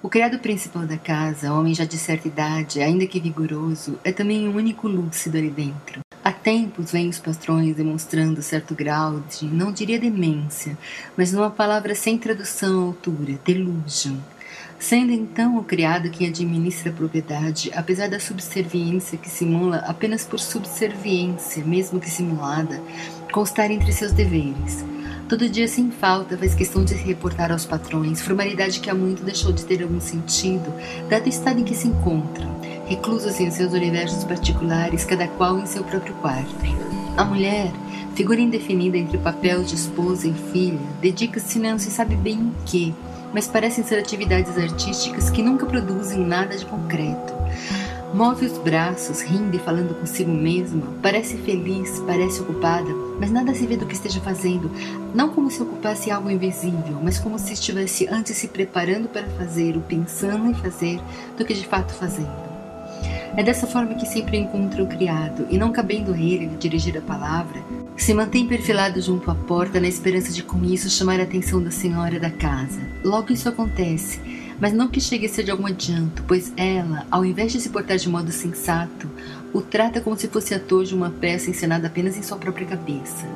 O criado principal da casa, homem já de certa idade, ainda que vigoroso, é também o único lúcido ali dentro. Há tempos vêm os patrões demonstrando certo grau de, não diria demência, mas numa palavra sem tradução à altura, delusion. Sendo então o criado quem administra a propriedade, apesar da subserviência que simula apenas por subserviência, mesmo que simulada, constar entre seus deveres. Todo dia sem falta faz questão de se reportar aos patrões, formalidade que há muito deixou de ter algum sentido, dado o estado em que se encontram, reclusos em seus universos particulares, cada qual em seu próprio quarto. A mulher, figura indefinida entre o papel de esposa e filha, dedica-se não se sabe bem em que, mas parecem ser atividades artísticas que nunca produzem nada de concreto. Move os braços, rindo e falando consigo mesma. Parece feliz, parece ocupada, mas nada se vê do que esteja fazendo. Não como se ocupasse algo invisível, mas como se estivesse antes se preparando para fazer, ou pensando em fazer, do que de fato fazendo. É dessa forma que sempre encontra o criado, e não cabendo ele dirigir a palavra, se mantém perfilado junto à porta na esperança de com isso chamar a atenção da senhora da casa. Logo isso acontece mas não que chegue a ser de algum adianto, pois ela, ao invés de se portar de modo sensato, o trata como se fosse ator de uma peça encenada apenas em sua própria cabeça.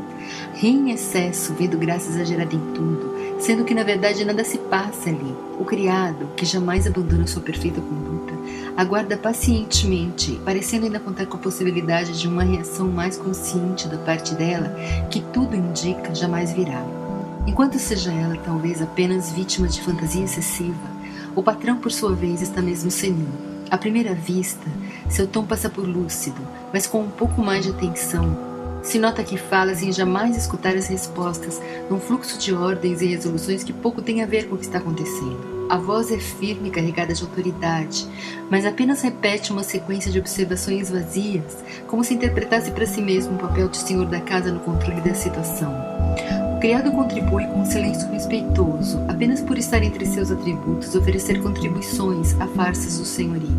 Ri em excesso, vendo graça exagerada em tudo, sendo que na verdade nada se passa ali. O criado, que jamais abandona sua perfeita conduta, aguarda pacientemente, parecendo ainda contar com a possibilidade de uma reação mais consciente da parte dela, que tudo indica jamais virá. Enquanto seja ela talvez apenas vítima de fantasia excessiva, o patrão, por sua vez, está mesmo senil. À primeira vista, seu tom passa por lúcido, mas com um pouco mais de atenção. Se nota que fala sem jamais escutar as respostas, num fluxo de ordens e resoluções que pouco tem a ver com o que está acontecendo. A voz é firme e carregada de autoridade, mas apenas repete uma sequência de observações vazias, como se interpretasse para si mesmo o papel de senhor da casa no controle da situação criado contribui com um silêncio respeitoso, apenas por estar entre seus atributos oferecer contribuições a farsas do senhorio.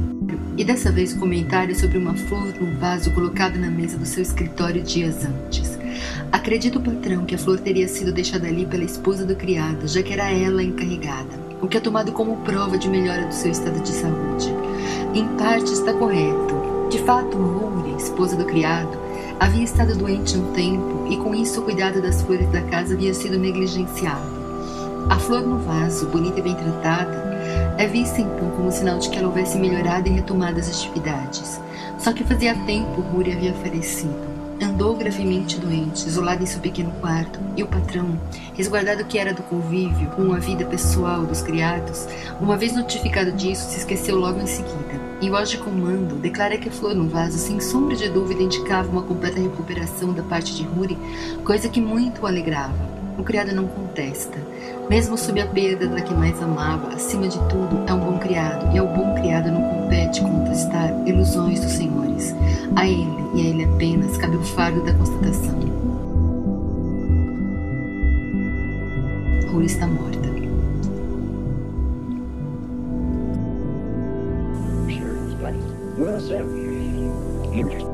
E dessa vez comentário sobre uma flor num vaso colocado na mesa do seu escritório dias antes. Acredita o patrão que a flor teria sido deixada ali pela esposa do criado, já que era ela a encarregada, o que é tomado como prova de melhora do seu estado de saúde. Em parte está correto. De fato, Moura, esposa do criado, Havia estado doente um tempo e com isso o cuidado das flores da casa havia sido negligenciado. A flor no vaso, bonita e bem tratada, é vista então como sinal de que ela houvesse melhorado e retomado as atividades. Só que fazia tempo Ruri havia falecido. Andou gravemente doente, isolado em seu pequeno quarto, e o patrão, resguardado que era do convívio com a vida pessoal dos criados, uma vez notificado disso, se esqueceu logo em seguida. E o de comando declara que a flor no vaso, sem sombra de dúvida, indicava uma completa recuperação da parte de Ruri, coisa que muito o alegrava. O criado não contesta. Mesmo sob a perda da que mais amava, acima de tudo, é um bom criado, e ao bom criado não compete contestar ilusões dos senhores. A ele, e a ele apenas, cabe o fardo da constatação. Rui está morta. Well,